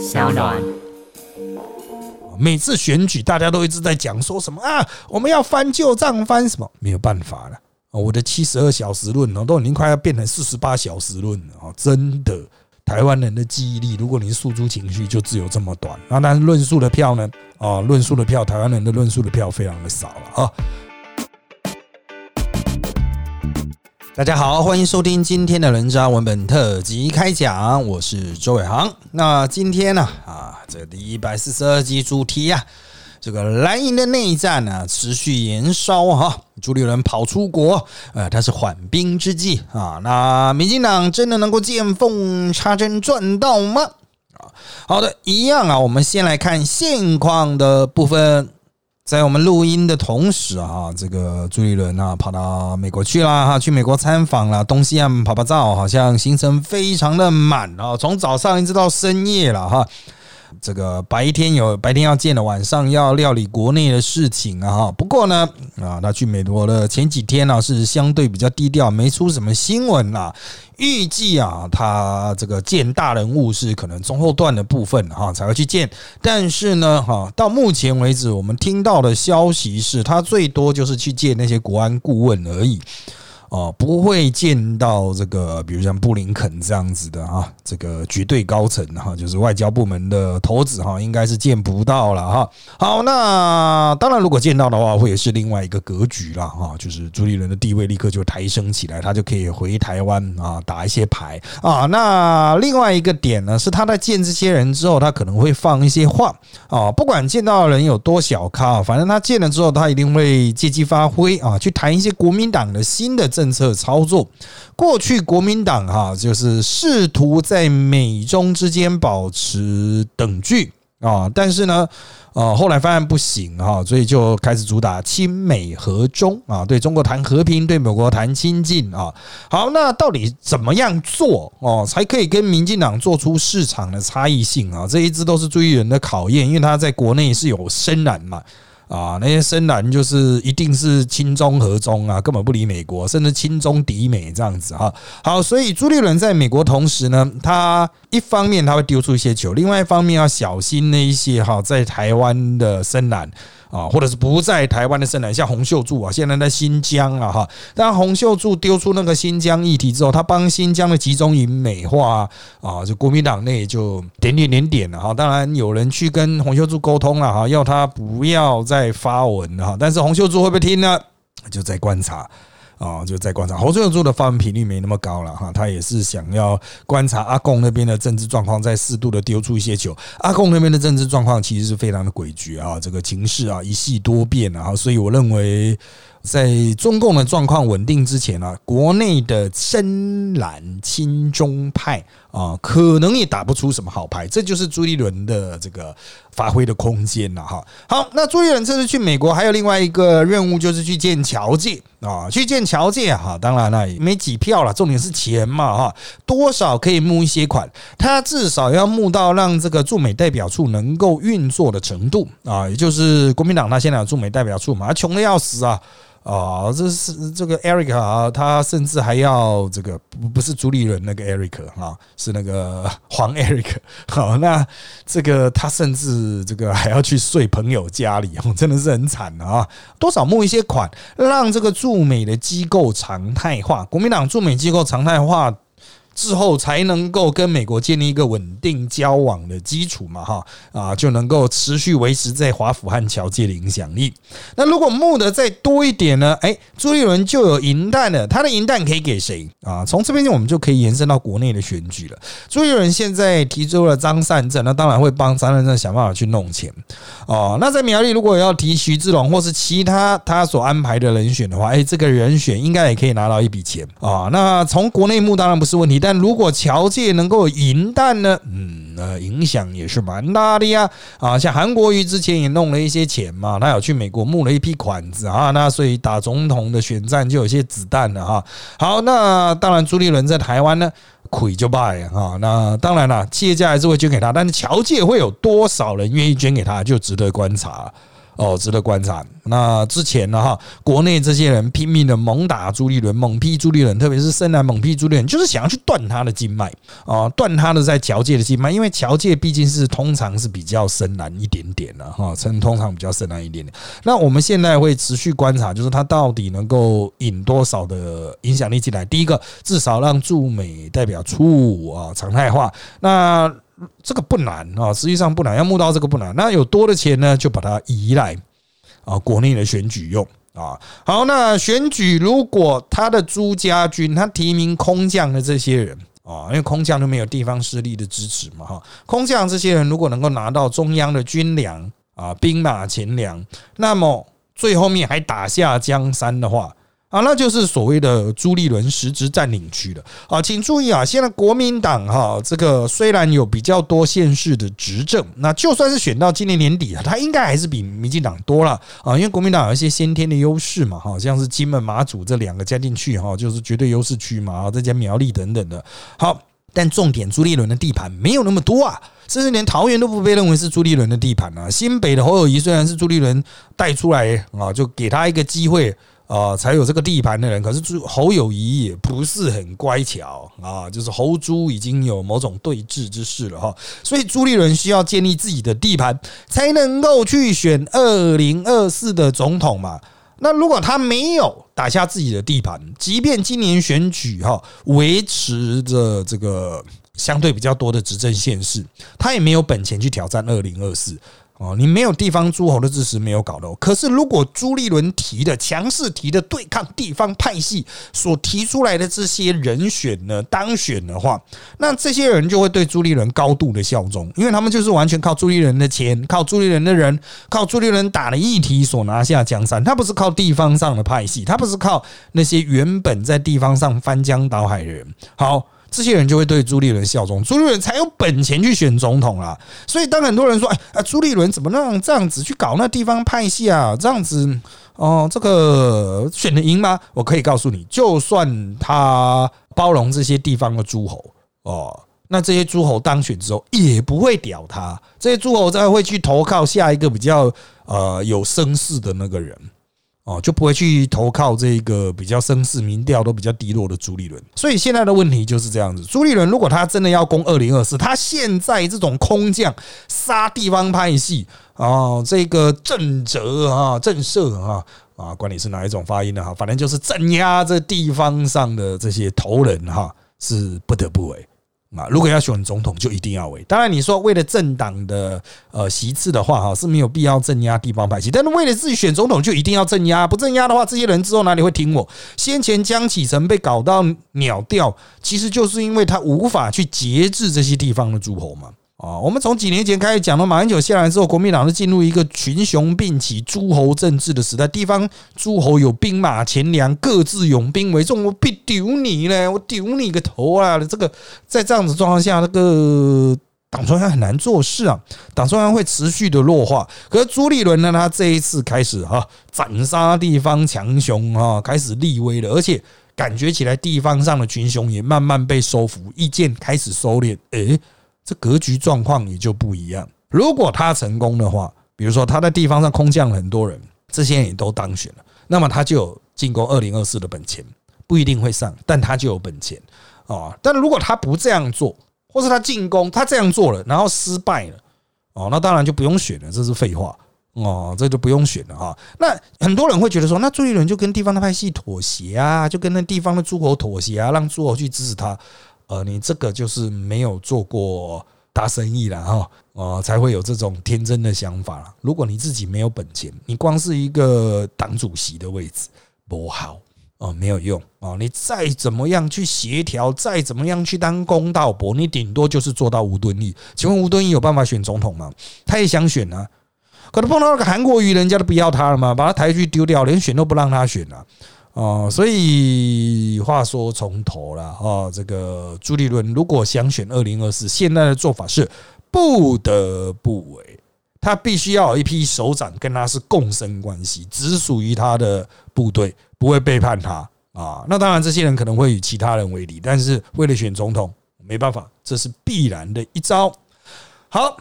小暖。每次选举，大家都一直在讲说什么啊？我们要翻旧账，翻什么？没有办法了。我的七十二小时论哦，都已经快要变成四十八小时论了啊！真的，台湾人的记忆力，如果你诉诸情绪，就只有这么短。那但是论述的票呢？啊，论述的票，台湾人的论述的票非常的少了啊！大家好，欢迎收听今天的人渣文本特辑开讲，我是周伟航。那今天呢，啊，这第一百四十二集主题啊，这个蓝营的内战呢持续延烧哈，朱立伦跑出国，呃，他是缓兵之计啊。那民进党真的能够见缝插针赚到吗？啊，好的，一样啊，我们先来看现况的部分。在我们录音的同时啊，这个朱立伦啊跑到美国去了哈，去美国参访了，东西岸跑拍照，好像行程非常的满啊，从早上一直到深夜了哈。这个白天有白天要见的，晚上要料理国内的事情啊哈。不过呢，啊，他去美国的前几天呢是相对比较低调，没出什么新闻啊。预计啊，他这个见大人物是可能中后段的部分哈才会去见。但是呢，哈，到目前为止，我们听到的消息是他最多就是去见那些国安顾问而已。哦，不会见到这个，比如像布林肯这样子的啊，这个绝对高层哈，就是外交部门的头子哈，应该是见不到了哈。好，那当然，如果见到的话，会也是另外一个格局了哈，就是朱立伦的地位立刻就抬升起来，他就可以回台湾啊，打一些牌啊。那另外一个点呢，是他在见这些人之后，他可能会放一些话啊，不管见到的人有多小咖，反正他见了之后，他一定会借机发挥啊，去谈一些国民党的新的。政政策操作，过去国民党哈就是试图在美中之间保持等距啊，但是呢，呃，后来发现不行哈，所以就开始主打亲美和中啊，对中国谈和平，对美国谈亲近啊。好，那到底怎么样做哦，才可以跟民进党做出市场的差异性啊？这一直都是追人的考验，因为他在国内是有深蓝嘛。啊，那些深蓝就是一定是亲中和中啊，根本不理美国，甚至亲中敌美这样子哈。好，所以朱立伦在美国同时呢，他一方面他会丢出一些球，另外一方面要小心那一些哈，在台湾的深蓝。啊，或者是不在台湾的深蓝，像洪秀柱啊，现在在新疆啊，哈。当洪秀柱丢出那个新疆议题之后，他帮新疆的集中营美化啊，就国民党内就点点点点了哈。当然有人去跟洪秀柱沟通了哈，要他不要再发文哈。但是洪秀柱会不会听呢？就在观察。啊，就在观察侯秀柱的发文频率没那么高了哈，他也是想要观察阿贡那边的政治状况，再适度的丢出一些球。阿贡那边的政治状况其实是非常的诡谲啊，这个情势啊一系多变啊，所以我认为。在中共的状况稳定之前呢，国内的深蓝亲中派啊，可能也打不出什么好牌。这就是朱立伦的这个发挥的空间了哈。好，那朱立伦这次去美国还有另外一个任务，就是去见侨界啊，去见侨界哈。当然了，没几票了，重点是钱嘛哈，多少可以募一些款，他至少要募到让这个驻美代表处能够运作的程度啊，也就是国民党他现在有驻美代表处嘛，穷的要死啊。哦，这是这个 Eric 啊，他甚至还要这个不不是朱立伦那个 Eric 哈，是那个黄 Eric。好，那这个他甚至这个还要去睡朋友家里，真的是很惨啊！多少募一些款，让这个驻美的机构常态化，国民党驻美机构常态化。之后才能够跟美国建立一个稳定交往的基础嘛，哈啊，就能够持续维持在华府和侨界的影响力。那如果募的再多一点呢？哎，朱立伦就有银弹了，他的银弹可以给谁啊？从这边我们就可以延伸到国内的选举了。朱立伦现在提出了张善政，那当然会帮张善政想办法去弄钱哦。那在苗栗如果要提徐志龙或是其他他所安排的人选的话，哎，这个人选应该也可以拿到一笔钱啊。那从国内募当然不是问题。但如果侨界能够赢弹呢？嗯，呃，影响也是蛮大的呀。啊，像韩国瑜之前也弄了一些钱嘛，他有去美国募了一批款子啊，那所以打总统的选战就有些子弹了哈。好，那当然朱立伦在台湾呢，亏就败啊。那当然了，企业家还是会捐给他，但是侨界会有多少人愿意捐给他，就值得观察。哦，值得观察。那之前呢，哈，国内这些人拼命的猛打朱立伦，猛批朱立伦，特别是深蓝猛批朱立伦，就是想要去断他的经脉啊，断他的在侨界的经脉，因为侨界毕竟是通常是比较深蓝一点点的哈，称通常比较深蓝一点点。那我们现在会持续观察，就是他到底能够引多少的影响力进来。第一个，至少让驻美代表处啊常态化。那这个不难啊，实际上不难，要募到这个不难。那有多的钱呢，就把它移来啊国内的选举用啊。好，那选举如果他的朱家军他提名空降的这些人啊，因为空降都没有地方势力的支持嘛哈，空降这些人如果能够拿到中央的军粮啊兵马钱粮，那么最后面还打下江山的话。啊，那就是所谓的朱立伦实质占领区了啊，请注意啊，现在国民党哈，这个虽然有比较多县市的执政，那就算是选到今年年底啊，他应该还是比民进党多了啊，因为国民党有一些先天的优势嘛，哈，像是金门、马祖这两个加进去哈，就是绝对优势区嘛，啊，再加苗栗等等的。好，但重点朱立伦的地盘没有那么多啊，甚至连桃园都不被认为是朱立伦的地盘啊。新北的侯友谊虽然是朱立伦带出来啊，就给他一个机会。啊，才有这个地盘的人，可是朱侯友谊也不是很乖巧啊，就是侯朱已经有某种对峙之势了哈，所以朱立伦需要建立自己的地盘，才能够去选二零二四的总统嘛。那如果他没有打下自己的地盘，即便今年选举哈维持着这个相对比较多的执政县市，他也没有本钱去挑战二零二四。哦，你没有地方诸侯的支持，没有搞到。可是，如果朱立伦提的强势提的对抗地方派系所提出来的这些人选呢，当选的话，那这些人就会对朱立伦高度的效忠，因为他们就是完全靠朱立伦的钱，靠朱立伦的人，靠朱立伦打的议题所拿下江山。他不是靠地方上的派系，他不是靠那些原本在地方上翻江倒海的人。好。这些人就会对朱立伦效忠，朱立伦才有本钱去选总统啦。所以当很多人说：“哎啊，朱立伦怎么让这样子去搞那地方派系啊？这样子哦，这个选得赢吗？”我可以告诉你，就算他包容这些地方的诸侯哦，那这些诸侯当选之后也不会屌他，这些诸侯再会去投靠下一个比较呃有声势的那个人。哦，就不会去投靠这个比较声势、民调都比较低落的朱立伦。所以现在的问题就是这样子：朱立伦如果他真的要攻二零二四，他现在这种空降杀地方派系啊，这个震慑啊、震慑啊啊，管你是哪一种发音的哈，反正就是镇压这地方上的这些头人哈，是不得不为。啊，如果要选总统，就一定要为。当然，你说为了政党的呃席次的话，哈是没有必要镇压地方派系。但是为了自己选总统，就一定要镇压。不镇压的话，这些人之后哪里会听我？先前江启臣被搞到鸟掉，其实就是因为他无法去节制这些地方的诸侯嘛。啊，我们从几年前开始讲到马英九下来之后，国民党是进入一个群雄并起、诸侯政治的时代。地方诸侯有兵马钱粮，各自拥兵为重。我必丢你呢，我丢你个头啊！这个在这样子状况下，那个党中央很难做事啊，党中央会持续的弱化。可是朱立伦呢，他这一次开始哈斩杀地方强雄啊，开始立威了，而且感觉起来地方上的群雄也慢慢被收服，意见开始收敛。诶。这格局状况也就不一样。如果他成功的话，比如说他在地方上空降了很多人，这些人也都当选了，那么他就有进攻二零二四的本钱，不一定会上，但他就有本钱啊。但如果他不这样做，或是他进攻他这样做了，然后失败了，哦，那当然就不用选了，这是废话哦，这就不用选了哈。那很多人会觉得说，那朱立伦就跟地方的派系妥协啊，就跟那地方的诸侯妥协啊，让诸侯去支持他。呃，你这个就是没有做过大生意了哈，呃，才会有这种天真的想法。如果你自己没有本钱，你光是一个党主席的位置不好哦，没有用啊。你再怎么样去协调，再怎么样去当公道伯，你顶多就是做到吴敦义。请问吴敦义有办法选总统吗？他也想选啊，可他碰到那个韩国瑜，人家都不要他了吗？把他抬去丢掉，连选都不让他选了。哦，所以话说从头了啊，这个朱立伦如果想选二零二四，现在的做法是不得不为，他必须要有一批首长跟他是共生关系，只属于他的部队，不会背叛他啊。那当然，这些人可能会与其他人为敌，但是为了选总统，没办法，这是必然的一招。好。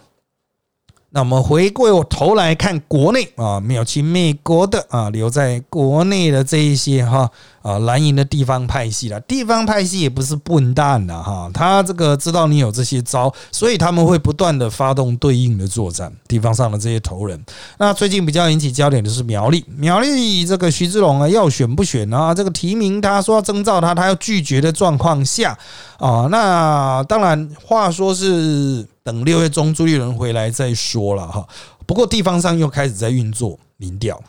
那我们回过头来看国内啊，没有去美国的啊，留在国内的这一些哈啊蓝营的地方派系了，地方派系也不是笨蛋的哈，他这个知道你有这些招，所以他们会不断的发动对应的作战。地方上的这些头人，那最近比较引起焦点的是苗栗，苗栗这个徐志龙啊，要选不选啊？这个提名他说要征召他，他要拒绝的状况下啊，那当然话说是。等六月中朱立伦回来再说了哈。不过地方上又开始在运作民调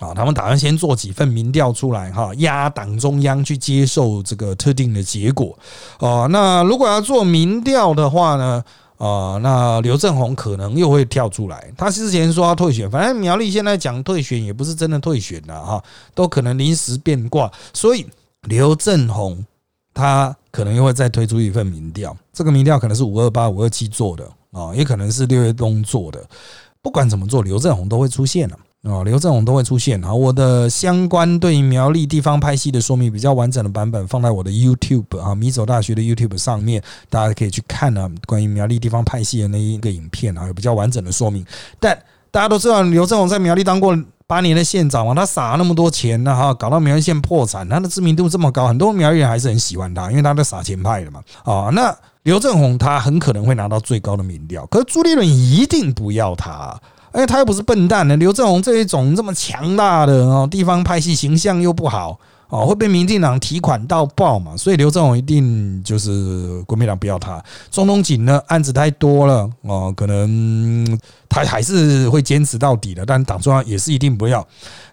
啊，他们打算先做几份民调出来哈，压党中央去接受这个特定的结果啊。那如果要做民调的话呢，啊，那刘正宏可能又会跳出来。他之前说要退选，反正苗栗现在讲退选也不是真的退选了哈，都可能临时变卦。所以刘正宏他。可能又会再推出一份民调，这个民调可能是五二八、五二七做的啊，也可能是六月中做的。不管怎么做，刘正宏都会出现了啊，刘正宏都会出现啊。我的相关对苗栗地方派系的说明比较完整的版本放在我的 YouTube 啊，米走大学的 YouTube 上面，大家可以去看啊，关于苗栗地方派系的那一个影片啊，有比较完整的说明。但大家都知道，刘正宏在苗栗当过。八年的县长嘛，他撒那么多钱呢，哈，搞到苗栗县破产，他的知名度这么高，很多苗栗人还是很喜欢他，因为他是撒钱派的嘛，啊，那刘正宏他很可能会拿到最高的民调，可是朱立伦一定不要他，哎，他又不是笨蛋呢，刘正宏这一种这么强大的哦，地方派系形象又不好。哦，会被民进党提款到爆嘛？所以刘正宏一定就是国民党不要他。中东锦呢案子太多了哦，可能他还是会坚持到底的。但党中央也是一定不要。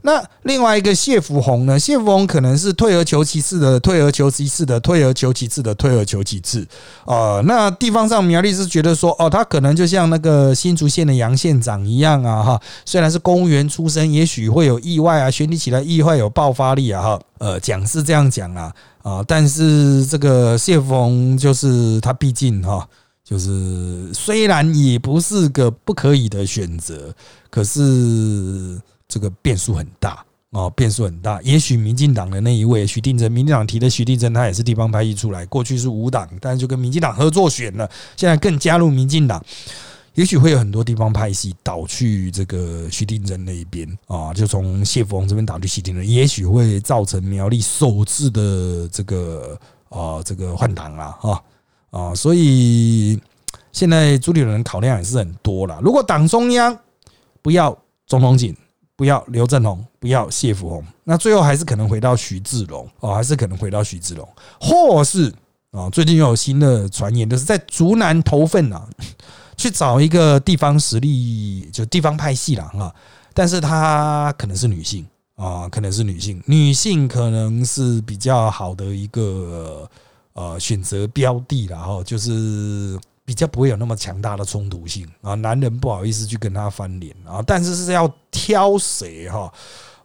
那另外一个谢福洪呢？谢福洪可能是退而求其次的，退而求其次的，退而求其次的，退而求其次。哦，那地方上苗栗是觉得说，哦，他可能就像那个新竹县的杨县长一样啊，哈，虽然是公务员出身，也许会有意外啊，选举起来意外有爆发力啊，哈。呃，讲是这样讲啊，啊，但是这个谢峰就是他，毕竟哈，就是虽然也不是个不可以的选择，可是这个变数很大啊，变数很大。也许民进党的那一位徐定珍，民进党提的徐定珍，他也是地方派系出来，过去是无党，但是就跟民进党合作选了，现在更加入民进党。也许会有很多地方派系倒去这个徐定珍那一边啊，就从谢福洪这边倒去徐定珍，也许会造成苗栗首次的这个啊这个换党啊啊啊，所以现在朱立伦考量也是很多了。如果党中央不要中统锦，不要刘振宏，不要谢福洪，那最后还是可能回到徐志龙哦，还是可能回到徐志龙，或是啊，最近又有新的传言，就是在竹南投份啊。去找一个地方实力，就地方派系了啊，但是她可能是女性啊，可能是女性，女性可能是比较好的一个呃选择标的然后就是比较不会有那么强大的冲突性啊，男人不好意思去跟她翻脸啊，但是是要挑谁哈，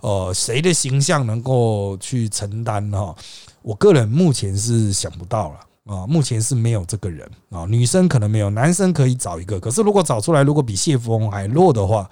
呃，谁的形象能够去承担哈，我个人目前是想不到了。啊，目前是没有这个人啊，女生可能没有，男生可以找一个。可是如果找出来，如果比谢福翁还弱的话，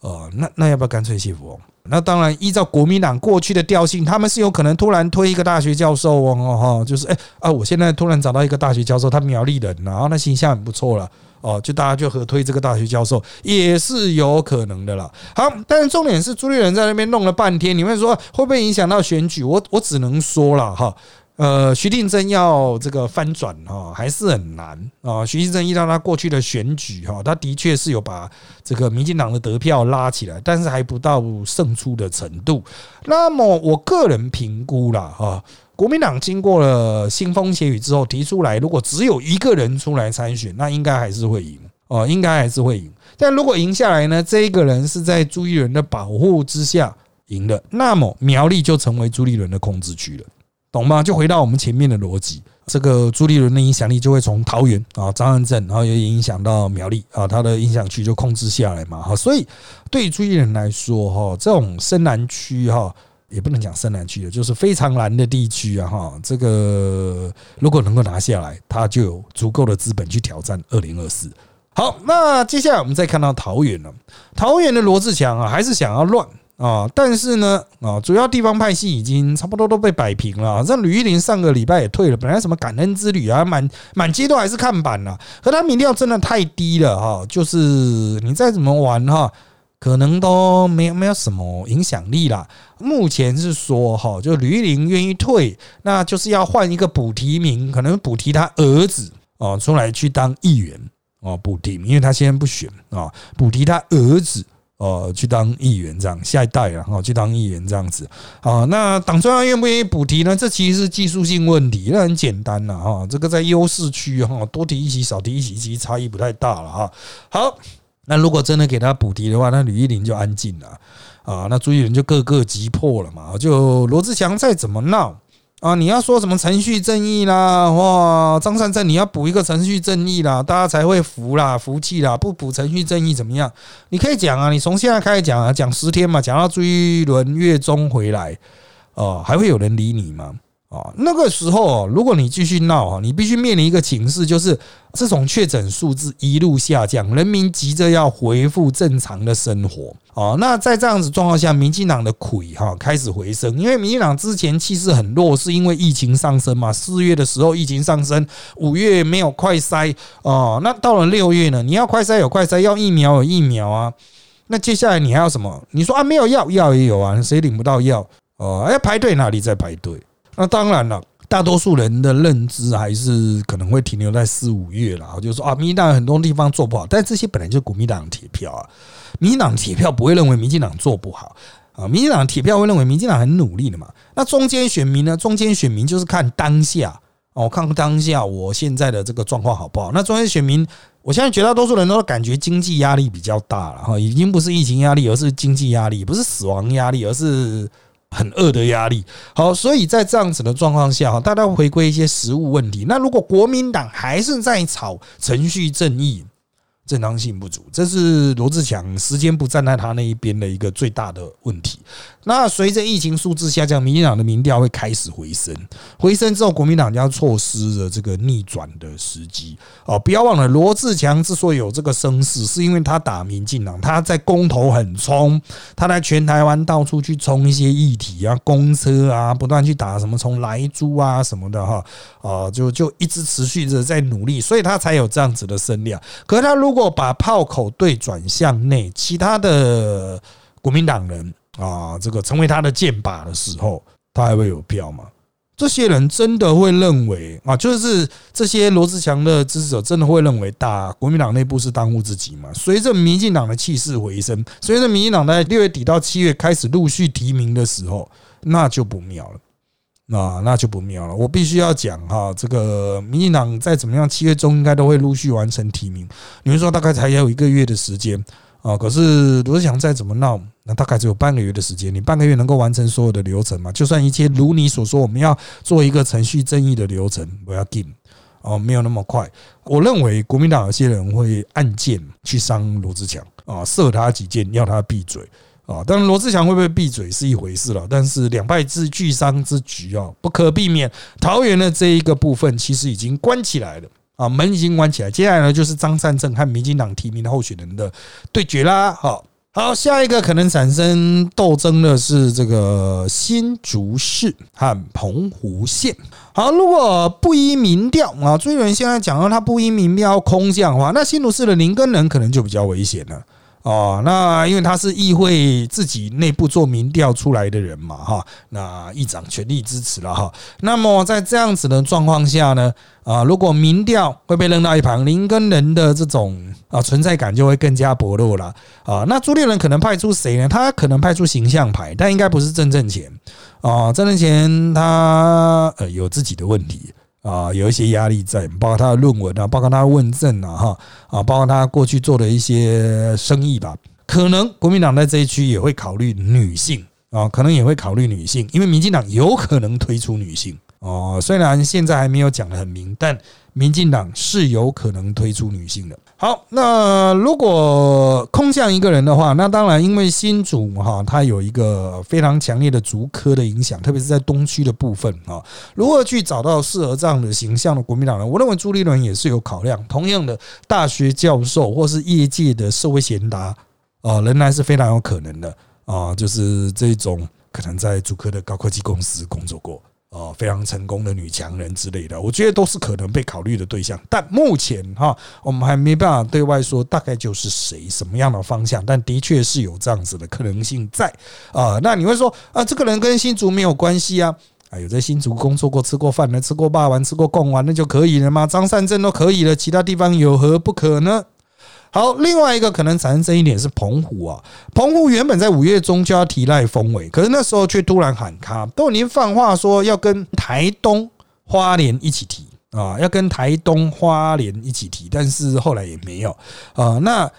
呃，那那要不要干脆谢福翁？那当然，依照国民党过去的调性，他们是有可能突然推一个大学教授哦，哈，就是哎啊，我现在突然找到一个大学教授，他苗栗人，然后那形象很不错了，哦，就大家就合推这个大学教授也是有可能的了。好，但是重点是朱立伦在那边弄了半天，你们说会不会影响到选举？我我只能说了哈。呃，徐定珍要这个翻转哈，还是很难啊。徐定珍依照他过去的选举哈，他的确是有把这个民进党的得票拉起来，但是还不到胜出的程度。那么我个人评估了哈，国民党经过了腥风血雨之后提出来，如果只有一个人出来参选，那应该还是会赢哦，应该还是会赢。但如果赢下来呢，这一个人是在朱立伦的保护之下赢的，那么苗栗就成为朱立伦的控制区了。懂吗？就回到我们前面的逻辑，这个朱立伦的影响力就会从桃园啊、张安镇，然后也影响到苗栗啊，他的影响区就控制下来嘛。哈，所以对于朱立伦来说，哈，这种深蓝区哈，也不能讲深蓝区的，就是非常蓝的地区啊，哈，这个如果能够拿下来，他就有足够的资本去挑战二零二四。好，那接下来我们再看到桃园了，桃园的罗志强啊，还是想要乱。啊，但是呢，啊，主要地方派系已经差不多都被摆平了。这吕玉玲上个礼拜也退了，本来什么感恩之旅啊，满满街都还是看板了，可他民调真的太低了哈，就是你再怎么玩哈。可能都没有没有什么影响力啦。目前是说哈，就吕玉玲愿意退，那就是要换一个补提名，可能补提他儿子哦出来去当议员哦补提名，因为他现在不选啊，补提他儿子哦去当议员这样，下一代啊哦去当议员这样子啊。那党中央愿不愿意补提呢？这其实是技术性问题，那很简单了哈。这个在优势区哈，多提一席少提一席，其实差异不太大了哈。好。那如果真的给他补提的话，那吕玉玲就安静了啊，那朱一伦就各个击破了嘛。就罗志祥再怎么闹啊，你要说什么程序正义啦，哇，张善政你要补一个程序正义啦，大家才会服啦，服气啦。不补程序正义怎么样？你可以讲啊，你从现在开始讲啊，讲十天嘛，讲到朱一伦月中回来哦，还会有人理你吗？啊，那个时候，如果你继续闹啊，你必须面临一个情势，就是这种确诊数字一路下降，人民急着要恢复正常的生活哦。那在这样子状况下，民进党的魁哈开始回升，因为民进党之前气势很弱，是因为疫情上升嘛。四月的时候疫情上升，五月没有快筛哦，那到了六月呢，你要快筛有快筛，要疫苗有疫苗啊。那接下来你还要什么？你说啊，没有药，药也有啊，谁领不到药哦？要排队哪里在排队？那当然了，大多数人的认知还是可能会停留在四五月了，就是说啊，民进党很多地方做不好，但这些本来就国民党铁票啊，民进党铁票不会认为民进党做不好啊，民进党铁票会认为民进党很努力的嘛。那中间选民呢？中间选民就是看当下哦，看当下我现在的这个状况好不好？那中间选民，我现在绝大多数人都感觉经济压力比较大了哈，已经不是疫情压力，而是经济压力，不是死亡压力，而是。很恶的压力，好，所以在这样子的状况下，哈，大家回归一些实物问题。那如果国民党还是在炒程序正义？正当性不足，这是罗志强时间不站在他那一边的一个最大的问题。那随着疫情数字下降，民进党的民调会开始回升，回升之后，国民党将错失了这个逆转的时机。哦，不要忘了，罗志强之所以有这个声势，是因为他打民进党，他在公投很冲，他在全台湾到处去冲一些议题啊，公车啊，不断去打什么从来租啊什么的哈，啊，就就一直持续着在努力，所以他才有这样子的声量。可是他如果把炮口对转向内，其他的国民党人啊，这个成为他的箭靶的时候，他还会有票吗？这些人真的会认为啊，就是这些罗志强的支持者真的会认为打国民党内部是当务之急吗？随着民进党的气势回升，随着民进党在六月底到七月开始陆续提名的时候，那就不妙了。那那就不妙了，我必须要讲哈，这个民进党再怎么样，七月中应该都会陆续完成提名。你们说大概才有一个月的时间啊？可是罗志祥再怎么闹，那大概只有半个月的时间。你半个月能够完成所有的流程吗？就算一切如你所说，我们要做一个程序正义的流程，我要 give 哦，没有那么快。我认为国民党有些人会按键去伤罗志强啊，射他几箭，要他闭嘴。啊，当然罗志祥会不会闭嘴是一回事了，但是两败之俱伤之局啊，不可避免。桃园的这一个部分其实已经关起来了啊，门已经关起来。接下来呢，就是张善政和民进党提名的候选人的对决啦。好，好，下一个可能产生斗争的是这个新竹市和澎湖县。好，如果不依民调啊，追人现在讲到他不依民调空降的话，那新竹市的林根人可能就比较危险了。哦，那因为他是议会自己内部做民调出来的人嘛，哈，那议长全力支持了哈。那么在这样子的状况下呢，啊，如果民调会被扔到一旁，林根人的这种啊存在感就会更加薄弱了啊。那朱立伦可能派出谁呢？他可能派出形象牌，但应该不是郑正前啊。郑正前他呃有自己的问题。啊，有一些压力在，包括他的论文啊，包括他的问政啊，哈啊，包括他过去做的一些生意吧。可能国民党在这一区也会考虑女性啊，可能也会考虑女性，因为民进党有可能推出女性哦。虽然现在还没有讲得很明，但民进党是有可能推出女性的。好，那如果空降一个人的话，那当然因为新竹哈，它有一个非常强烈的竹科的影响，特别是在东区的部分啊。如何去找到适合这样的形象的国民党人？我认为朱立伦也是有考量。同样的，大学教授或是业界的社会贤达啊，仍然是非常有可能的啊，就是这种可能在主科的高科技公司工作过。哦，非常成功的女强人之类的，我觉得都是可能被考虑的对象。但目前哈，我们还没办法对外说大概就是谁什么样的方向，但的确是有这样子的可能性在啊。那你会说啊，这个人跟新竹没有关系啊？啊，有在新竹工作过、吃过饭的、吃过霸王、吃过贡丸，那就可以了吗？张善政都可以了，其他地方有何不可呢？好，另外一个可能产生争议点是澎湖啊。澎湖原本在五月中就要提赖峰尾，可是那时候却突然喊卡，都已经放话说要跟台东花莲一起提啊，要跟台东花莲一起提，但是后来也没有啊。那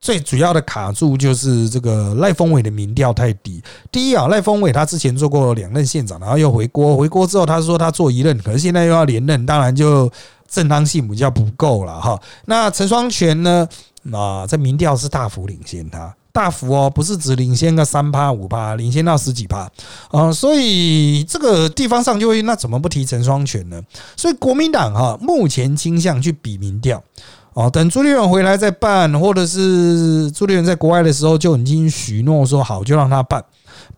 最主要的卡住就是这个赖峰伟的民调太低。第一啊，赖峰伟他之前做过两任县长，然后又回国，回国之后他说他做一任，可是现在又要连任，当然就正当性比较不够了哈。那陈双全呢？啊，这民调是大幅领先他，大幅哦，不是只领先个三趴五趴，领先到十几趴啊，所以这个地方上就会那怎么不提陈双全呢？所以国民党哈目前倾向去比民调哦，等朱立伦回来再办，或者是朱立伦在国外的时候就已经许诺说好就让他办，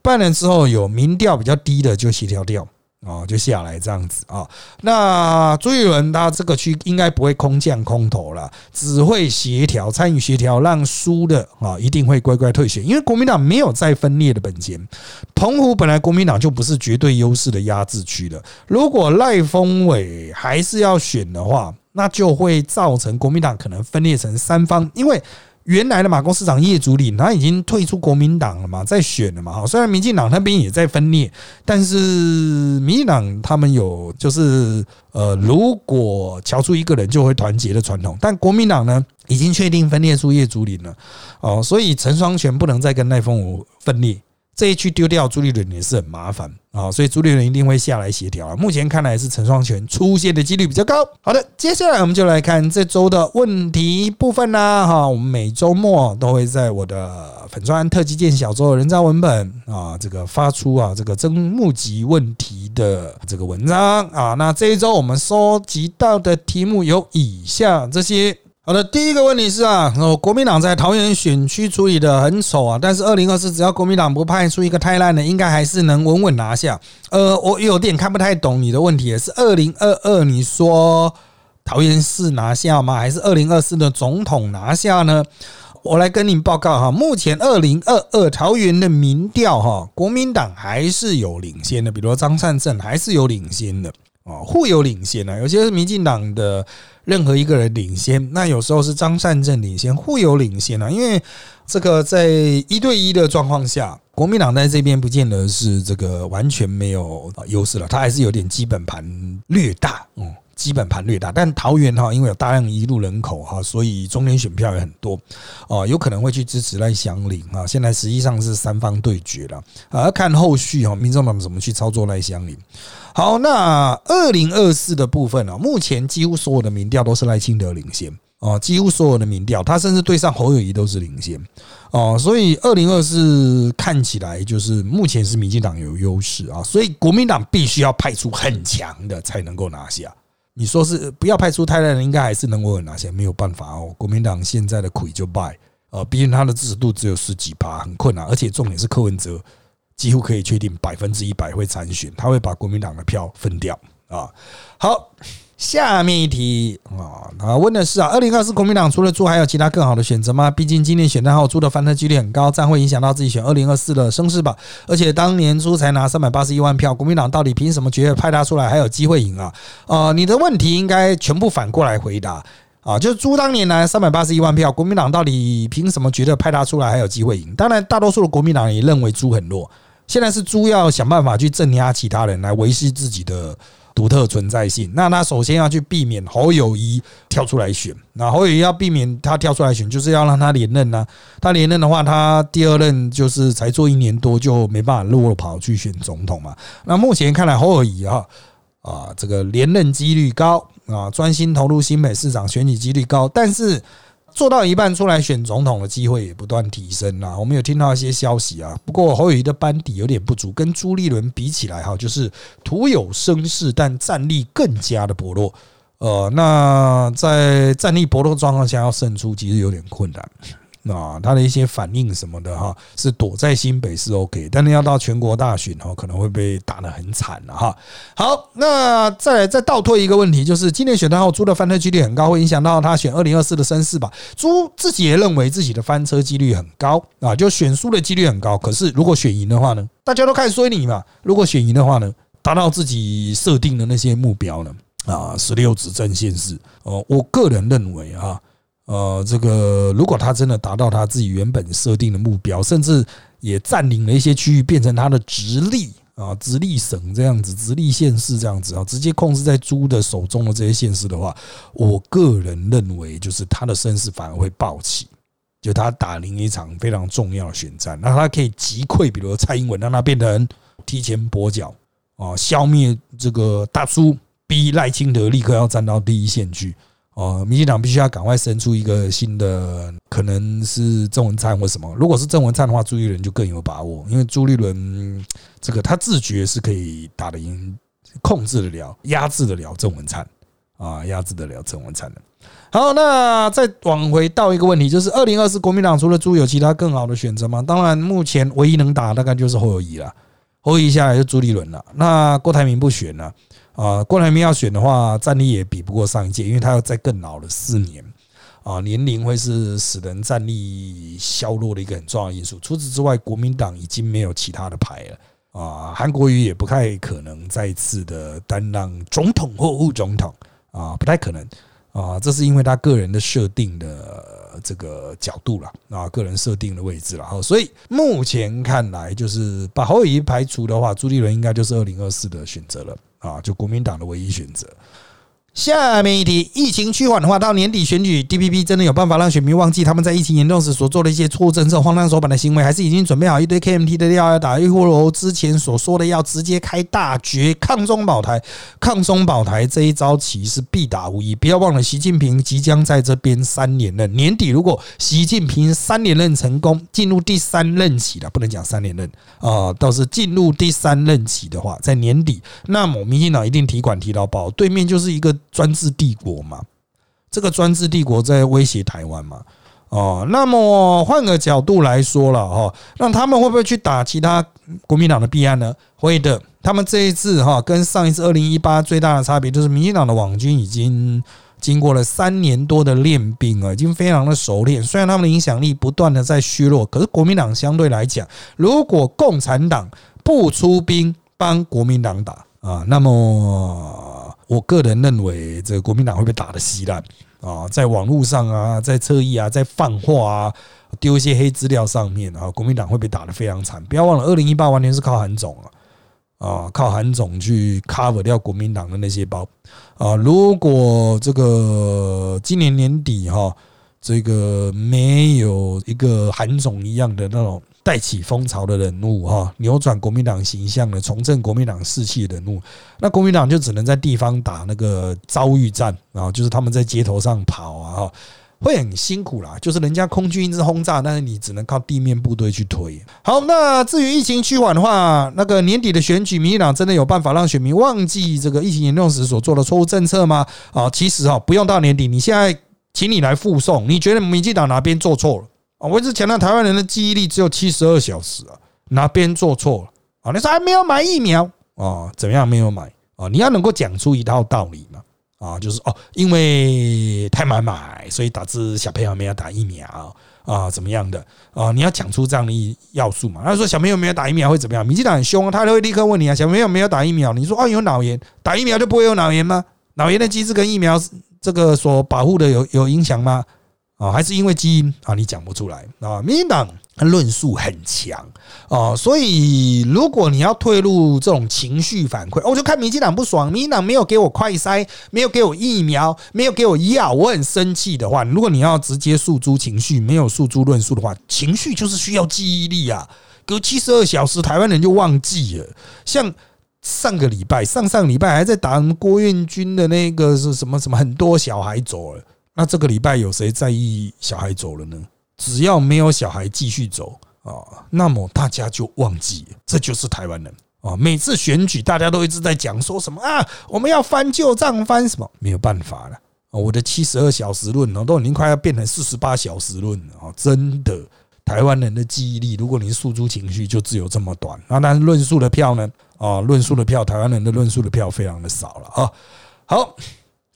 办了之后有民调比较低的就协调掉。哦，就下来这样子啊。那朱一伦他这个区应该不会空降空投了，只会协调参与协调，让输的啊一定会乖乖退选，因为国民党没有再分裂的本钱。澎湖本来国民党就不是绝对优势的压制区的，如果赖峰伟还是要选的话，那就会造成国民党可能分裂成三方，因为。原来的马公市长叶竹林，他已经退出国民党了嘛，在选了嘛。哈，虽然民进党那边也在分裂，但是民进党他们有就是呃，如果敲出一个人就会团结的传统，但国民党呢，已经确定分裂出叶竹林了。哦，所以陈双全不能再跟赖凤武分裂。这一区丢掉朱立伦也是很麻烦啊，所以朱立伦一定会下来协调啊。目前看来是陈双全出现的几率比较高。好的，接下来我们就来看这周的问题部分啦。哈，我们每周末都会在我的粉砖特级见小周人造文本啊，这个发出啊这个征募集问题的这个文章啊。那这一周我们收集到的题目有以下这些。好的，第一个问题是啊，国民党在桃园选区处理的很丑啊，但是二零二四只要国民党不派出一个太烂的，应该还是能稳稳拿下。呃，我有点看不太懂你的问题，是二零二二你说桃园市拿下吗？还是二零二四的总统拿下呢？我来跟您报告哈，目前二零二二桃园的民调哈，国民党还是有领先的，比如张善政还是有领先的。哦，互有领先的，有些是民进党的任何一个人领先，那有时候是张善政领先，互有领先啊。因为这个在一对一的状况下，国民党在这边不见得是这个完全没有优势了，他还是有点基本盘略大，嗯。基本盘略大，但桃园哈，因为有大量一路人口哈，所以中年选票也很多哦，有可能会去支持赖香林啊。现在实际上是三方对决了，啊，看后续哈，民众党怎么去操作赖香林。好，那二零二四的部分啊，目前几乎所有的民调都是赖清德领先哦，几乎所有的民调，他甚至对上侯友谊都是领先哦，所以二零二四看起来就是目前是民进党有优势啊，所以国民党必须要派出很强的才能够拿下。你说是不要派出太烂人，应该还是能稳稳拿下，没有办法哦。国民党现在的亏就败，呃，毕竟他的支持度只有十几趴，很困难。而且重点是柯文哲几乎可以确定百分之一百会参选，他会把国民党的票分掉啊。好。下面一题啊，他问的是啊，二零二四国民党除了猪，还有其他更好的选择吗？毕竟今年选单后猪的翻车几率很高，这样会影响到自己选二零二四的声势吧？而且当年猪才拿三百八十一万票，国民党到底凭什么觉得派他出来还有机会赢啊？啊，你的问题应该全部反过来回答啊，就是猪当年拿三百八十一万票，国民党到底凭什么觉得派他出来还有机会赢？当然，大多数的国民党也认为猪很弱，现在是猪要想办法去镇压其他人来维系自己的。独特存在性，那他首先要去避免侯友谊跳出来选。那侯友谊要避免他跳出来选，就是要让他连任呢。他连任的话，他第二任就是才做一年多就没办法落跑去选总统嘛。那目前看来，侯友谊哈啊，这个连任几率高啊，专心投入新北市长选举几率高，但是。做到一半出来选总统的机会也不断提升啊！我们有听到一些消息啊，不过侯友谊的班底有点不足，跟朱立伦比起来哈，就是徒有声势，但战力更加的薄弱。呃，那在战力薄弱状况下要胜出，其实有点困难。啊，他的一些反应什么的哈，是躲在新北是 OK，但是要到全国大选哈，可能会被打得很惨了哈。好，那再再倒退一个问题，就是今年选单后朱的翻车几率很高，会影响到他选二零二四的身世吧？朱自己也认为自己的翻车几率很高啊，就选输的几率很高。可是如果选赢的话呢？大家都看衰你嘛。如果选赢的话呢？达到自己设定的那些目标呢？啊，十六指正县市哦，我个人认为啊，呃，这个如果他真的达到他自己原本设定的目标，甚至也占领了一些区域，变成他的直隶啊，直隶省这样子，直隶县市这样子啊，直接控制在朱的手中的这些县市的话，我个人认为，就是他的声势反而会暴起，就他打赢一场非常重要的选战，那他可以击溃，比如蔡英文，让他变成提前跛脚啊，消灭这个大叔。逼赖清德立刻要站到第一线去哦，民进党必须要赶快生出一个新的，可能是郑文灿或什么。如果是郑文灿的话，朱立伦就更有把握，因为朱立伦这个他自觉是可以打得赢、控制得了、压制得了郑文灿啊，压制得了郑文灿的。好，那再往回到一个问题，就是二零二四国民党除了朱有其他更好的选择吗？当然，目前唯一能打大概就是侯友谊了，侯友谊下来就朱立伦了。那郭台铭不选了。啊，啊郭台铭要选的话，战力也比不过上一届，因为他要再更老了四年啊，年龄会是使人战力削弱的一个很重要因素。除此之外，国民党已经没有其他的牌了啊，韩国瑜也不太可能再次的担任总统或副总统啊，不太可能啊，这是因为他个人的设定的这个角度了啊，个人设定的位置了哈，所以目前看来，就是把侯友谊排除的话，朱立伦应该就是二零二四的选择了。啊，就国民党的唯一选择。下面一题，疫情趋缓的话，到年底选举，DPP 真的有办法让选民忘记他们在疫情严重时所做的一些错误政策、荒唐手板的行为，还是已经准备好一堆 KMT 的料要打？亦或如之前所说的，要直接开大绝抗中保台？抗中保台这一招棋是必打无疑。不要忘了，习近平即将在这边三连任。年底如果习近平三连任成功，进入第三任期了，不能讲三连任啊，倒是进入第三任期的话，在年底，那么民进党一定提款提到爆，对面就是一个。专制帝国嘛，这个专制帝国在威胁台湾嘛？哦，那么换个角度来说了哈，那他们会不会去打其他国民党的弊案呢？会的，他们这一次哈，跟上一次二零一八最大的差别就是，民进党的网军已经经过了三年多的练兵啊，已经非常的熟练。虽然他们的影响力不断的在削弱，可是国民党相对来讲，如果共产党不出兵帮国民党打啊，那么。我个人认为，这个国民党会被打得稀烂啊，在网络上啊，在侧翼啊，在放话啊，丢一些黑资料上面啊，国民党会被打得非常惨。不要忘了，二零一八完全是靠韩总啊，啊，靠韩总去 cover 掉国民党的那些包啊。如果这个今年年底哈，这个没有一个韩总一样的那种。带起风潮的人物哈，扭转国民党形象的、重振国民党士气的人物，那国民党就只能在地方打那个遭遇战啊，就是他们在街头上跑啊，哈，会很辛苦啦。就是人家空军一直轰炸，但是你只能靠地面部队去推。好，那至于疫情趋缓的话，那个年底的选举，民进党真的有办法让选民忘记这个疫情严重时所做的错误政策吗？啊，其实哈，不用到年底，你现在请你来附送，你觉得民进党哪边做错了？我一直强调台湾人的记忆力只有七十二小时啊，哪边做错了啊？你说还没有买疫苗啊？怎么样没有买啊？你要能够讲出一套道理嘛？啊，就是哦，因为太买买，所以导致小朋友没有打疫苗啊？怎么样的啊？你要讲出这样的要素嘛？他说小朋友没有打疫苗会怎么样？民进党很凶，他会立刻问你啊，小朋友没有打疫苗，你说哦有脑炎，打疫苗就不会有脑炎吗？脑炎的机制跟疫苗这个所保护的有有影响吗？啊，还是因为基因啊，你讲不出来啊。民进党论述很强啊，所以如果你要退入这种情绪反馈，我就看民进党不爽，民进党没有给我快筛，没有给我疫苗，没有给我药，我很生气的话，如果你要直接诉诸情绪，没有诉诸论述的话，情绪就是需要记忆力啊，隔七十二小时，台湾人就忘记了。像上个礼拜、上上礼拜还在打郭彦军的那个是什么什么，很多小孩走了。那这个礼拜有谁在意小孩走了呢？只要没有小孩继续走啊，那么大家就忘记，这就是台湾人啊。每次选举，大家都一直在讲说什么啊，我们要翻旧账，翻什么？没有办法了我的七十二小时论哦，都已经快要变成四十八小时论了啊！真的，台湾人的记忆力，如果你诉诸情绪，就只有这么短。那但是论述的票呢？啊，论述的票，台湾人的论述的票非常的少了啊。好。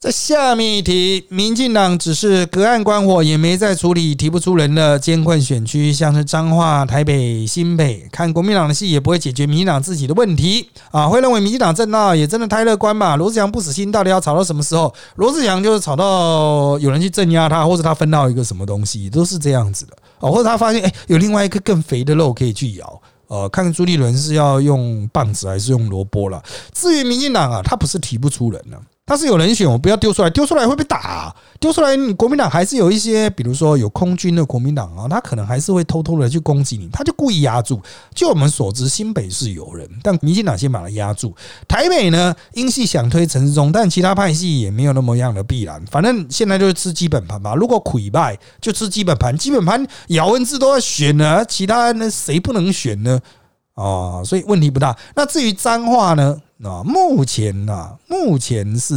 在下面一题，民进党只是隔岸观火，也没再处理提不出人的监困选区，像是彰化、台北、新北，看国民党的戏也不会解决民进党自己的问题啊！会认为民进党政闹也真的太乐观嘛？罗志祥不死心，到底要吵到什么时候？罗志祥就是吵到有人去镇压他，或者他分到一个什么东西，都是这样子的哦。或者他发现哎，有另外一个更肥的肉可以去咬，呃，看朱立伦是要用棒子还是用萝卜了。至于民进党啊，他不是提不出人呢。他是有人选，我不要丢出来，丢出来会被打。丢出来，国民党还是有一些，比如说有空军的国民党啊，他可能还是会偷偷的去攻击你，他就故意压住。就我们所知，新北是有人，但民进党先把他压住。台北呢，英系想推陈世忠，但其他派系也没有那么样的必然。反正现在就是吃基本盘吧。如果溃败，就吃基本盘。基本盘姚文智都要选了，其他那谁不能选呢？啊，所以问题不大。那至于脏话呢？啊，目前呐，目前是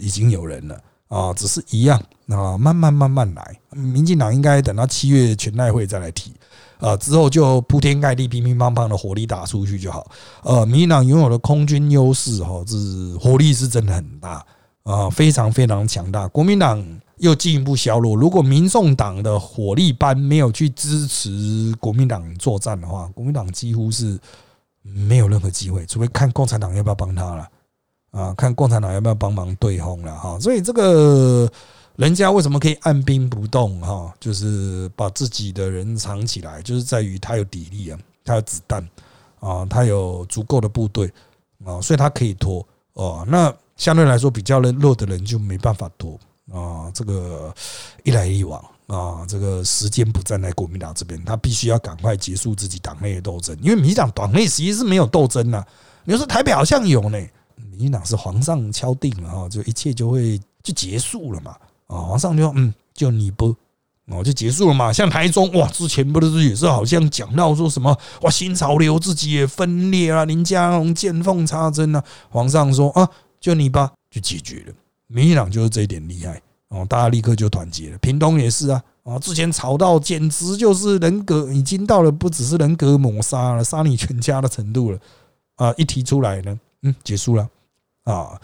已经有人了啊，只是一样啊，慢慢慢慢来。民进党应该等到七月全代会再来提啊，之后就铺天盖地、乒乒乓乓的火力打出去就好。呃，民进党拥有的空军优势哈，是火力是真的很大啊，非常非常强大。国民党又进一步削弱，如果民众党的火力班没有去支持国民党作战的话，国民党几乎是。没有任何机会，除非看共产党要不要帮他了啊，看共产党要不要帮忙对轰了哈。所以这个人家为什么可以按兵不动哈，就是把自己的人藏起来，就是在于他有底力啊，他有子弹啊，他有足够的部队啊，所以他可以拖哦。那相对来说比较弱的人就没办法拖啊。这个一来一往。啊，这个时间不站在国民党这边，他必须要赶快结束自己党内的斗争，因为民进党党内实际是没有斗争呐。你说台北好像有呢，民进党是皇上敲定了哈，就一切就会就结束了嘛。啊，皇上就说嗯，就你不哦，就结束了嘛。像台中哇，之前不是也是好像讲到说什么哇，新潮流自己也分裂啊，林佳龙见缝插针啊。皇上说啊，就你吧，就解决了。民进党就是这一点厉害。哦，大家立刻就团结了。屏东也是啊，啊，之前吵到简直就是人格已经到了不只是人格抹杀了，杀你全家的程度了啊！一提出来呢，嗯，结束了啊。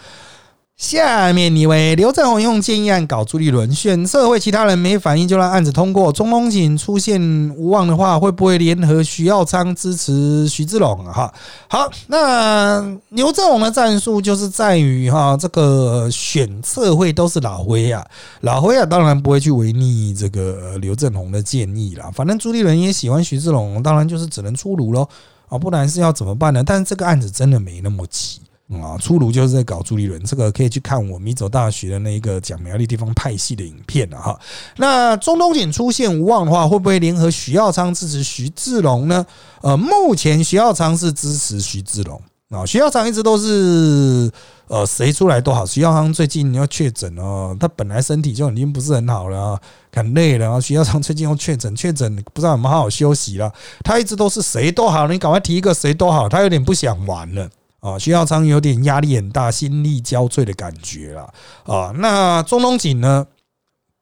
下面一位刘振宏用建议案搞朱立伦，选社会其他人没反应就让案子通过。中东警出现无望的话，会不会联合徐耀昌支持徐志龙啊？哈，好，那刘振宏的战术就是在于哈，这个选社会都是老灰啊，老灰啊，当然不会去违逆这个刘振宏的建议啦。反正朱立伦也喜欢徐志龙，当然就是只能出炉喽啊，不然是要怎么办呢？但是这个案子真的没那么急。啊，出炉就是在搞朱立伦，这个可以去看我米走大学的那一个讲苗栗地方派系的影片了哈。那中东锦出现无望的话，会不会联合徐耀昌支持徐志龙呢？呃，目前徐耀昌是支持徐志龙啊，徐耀昌一直都是呃谁出来都好。徐耀昌最近要确诊哦，他本来身体就已经不是很好了，很累了。然后徐耀昌最近又确诊，确诊不知道有没有好好休息了。他一直都是谁都好，你赶快提一个谁都好，他有点不想玩了。啊，徐耀昌有点压力很大、心力交瘁的感觉了啊。那中东锦呢，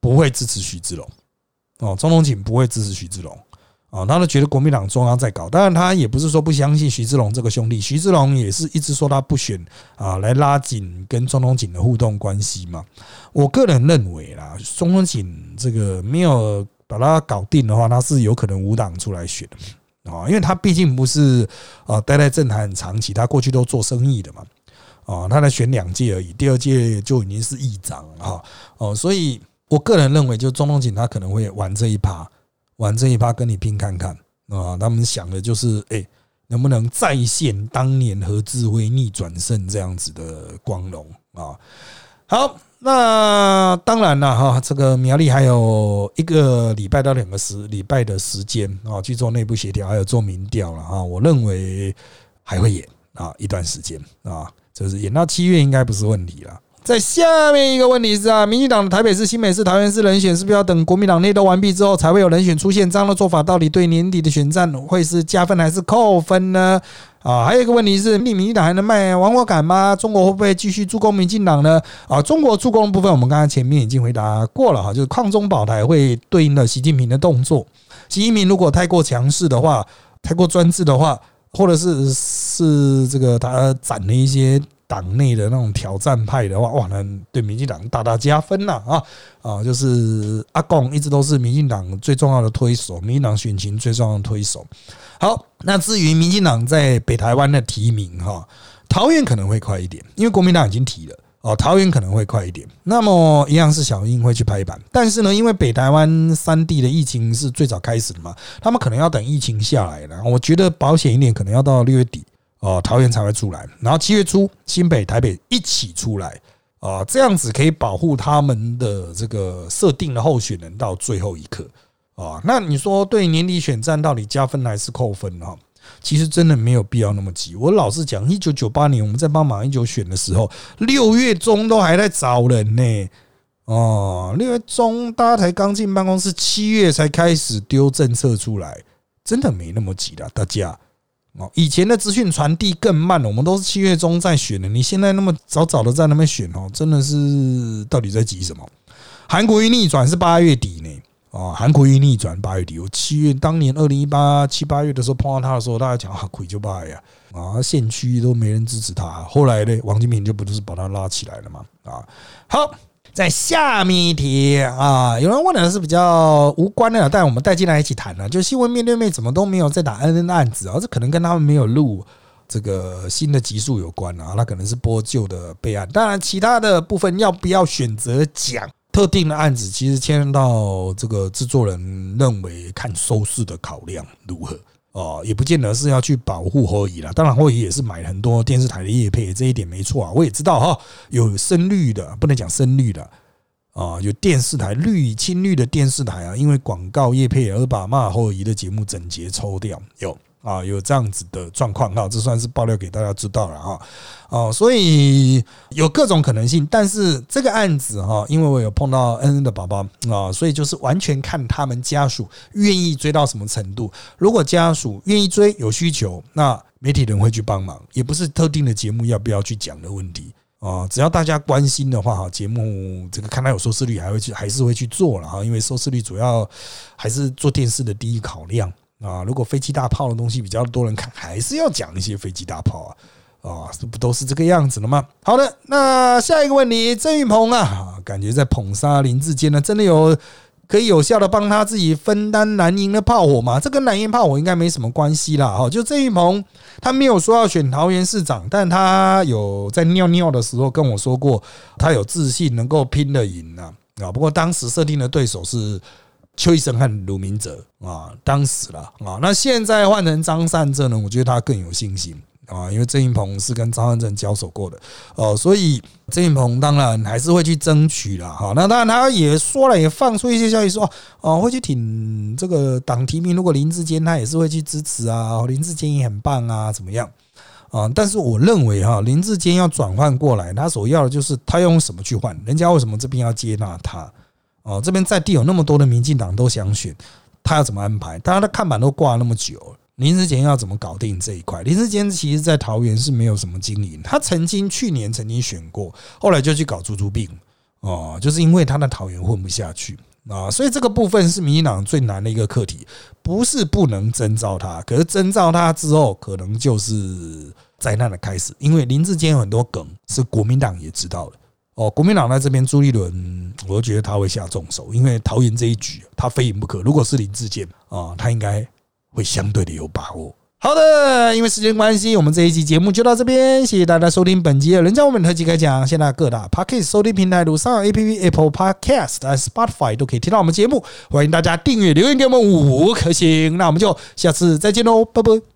不会支持徐志龙哦。中东锦不会支持徐志龙啊，他都觉得国民党中央在搞。当然，他也不是说不相信徐志龙这个兄弟，徐志龙也是一直说他不选啊，来拉紧跟中东锦的互动关系嘛。我个人认为啦，中东锦这个没有把他搞定的话，他是有可能无党出来选。啊，因为他毕竟不是啊待在政坛很长期，他过去都做生意的嘛，啊，他才选两届而已，第二届就已经是议长哈，哦，所以我个人认为，就中东锦他可能会玩这一趴，玩这一趴跟你拼看看啊，他们想的就是，哎，能不能再现当年何志辉逆转胜这样子的光荣啊？好。那当然了哈，这个苗栗还有一个礼拜到两个时礼拜的时间啊，去做内部协调，还有做民调了啊。我认为还会演啊一段时间啊，就是演到七月应该不是问题了在下面一个问题是啊，民进党的台北市、新北市、桃园市人选是不是要等国民党内斗完毕之后才会有人选出现？这样的做法到底对年底的选战会是加分还是扣分呢？啊，还有一个问题是，民进党还能卖亡国感吗？中国会不会继续助攻民进党呢？啊，中国助攻的部分我们刚才前面已经回答过了哈，就是抗中保台会对应的习近平的动作。习近平如果太过强势的话，太过专制的话，或者是是这个他攒了一些。党内的那种挑战派的话，哇，那对民进党大大加分了啊啊！就是阿贡一直都是民进党最重要的推手，民进党选情最重要的推手。好，那至于民进党在北台湾的提名哈，桃园可能会快一点，因为国民党已经提了哦，桃园可能会快一点。那么一样是小英会去拍板，但是呢，因为北台湾三地的疫情是最早开始的嘛，他们可能要等疫情下来了。我觉得保险一点，可能要到六月底。哦，桃园才会出来，然后七月初新北、台北一起出来啊，这样子可以保护他们的这个设定的候选人到最后一刻啊。那你说对年底选战到底加分还是扣分呢？其实真的没有必要那么急。我老实讲，一九九八年我们在帮马英九选的时候，六月中都还在找人呢。哦，六月中大家才刚进办公室，七月才开始丢政策出来，真的没那么急的，大家。哦，以前的资讯传递更慢了，我们都是七月中在选的，你现在那么早早的在那边选哦，真的是到底在急什么？韩国瑜逆转是八月底呢，啊，韩国瑜逆转八月底，我七月当年二零一八七八月的时候碰到他的时候，大家讲啊，鬼就败呀，啊，县区都没人支持他，后来呢，王金平就不就是把他拉起来了嘛，啊，好。在下面一题啊，有人问的是比较无关的，但我们带进来一起谈了。就新闻面对面怎么都没有在打 N N 的案子啊，这可能跟他们没有录这个新的集数有关啊。那可能是播旧的备案。当然，其他的部分要不要选择讲特定的案子，其实牵到这个制作人认为看收视的考量如何。哦，也不见得是要去保护霍仪了。当然，霍仪也是买很多电视台的业配，这一点没错啊。我也知道哈，有深绿的，不能讲深绿的啊，有电视台绿青绿的电视台啊，因为广告业配而把骂霍仪的节目整节抽掉，有。啊，有这样子的状况哈，这算是爆料给大家知道了哈。哦，所以有各种可能性，但是这个案子哈，因为我有碰到恩恩的宝宝啊，所以就是完全看他们家属愿意追到什么程度。如果家属愿意追，有需求，那媒体人会去帮忙，也不是特定的节目要不要去讲的问题啊。只要大家关心的话哈，节目这个看他有收视率，还会去还是会去做了哈，因为收视率主要还是做电视的第一考量。啊，如果飞机大炮的东西比较多人看，还是要讲一些飞机大炮啊，啊，这不都是这个样子了吗？好的，那下一个问题，郑云鹏啊，感觉在捧杀林志坚呢，真的有可以有效的帮他自己分担蓝营的炮火吗？这跟蓝营炮火应该没什么关系啦。哈，就郑云鹏，他没有说要选桃园市长，但他有在尿尿的时候跟我说过，他有自信能够拼得赢啊。啊，不过当时设定的对手是。邱医生和卢明哲啊，当时了啊，那现在换成张善政呢？我觉得他更有信心啊，因为郑云鹏是跟张善政交手过的哦，所以郑云鹏当然还是会去争取了哈。那当然他也说了，也放出一些消息说哦，会去挺这个党提名。如果林志坚他也是会去支持啊，林志坚也很棒啊，怎么样啊？但是我认为哈，林志坚要转换过来，他所要的就是他用什么去换？人家为什么这边要接纳他？哦，这边在地有那么多的民进党都想选，他要怎么安排？大家的看板都挂那么久了，林志坚要怎么搞定这一块？林志坚其实，在桃园是没有什么经营，他曾经去年曾经选过，后来就去搞猪猪病，哦，就是因为他的桃园混不下去啊，所以这个部分是民进党最难的一个课题，不是不能征召他，可是征召他之后，可能就是灾难的开始，因为林志坚有很多梗是国民党也知道的。哦，国民党在这边，朱立伦，我觉得他会下重手，因为桃园这一局他非赢不可。如果是林志坚啊，他应该会相对的有把握。好的，因为时间关系，我们这一期节目就到这边，谢谢大家收听本集的人家我们特辑开讲。现在各大 Podcast 收听平台，如上 A P P Apple Podcast、Spotify 都可以听到我们节目，欢迎大家订阅、留言给我们五颗星。那我们就下次再见喽，拜拜。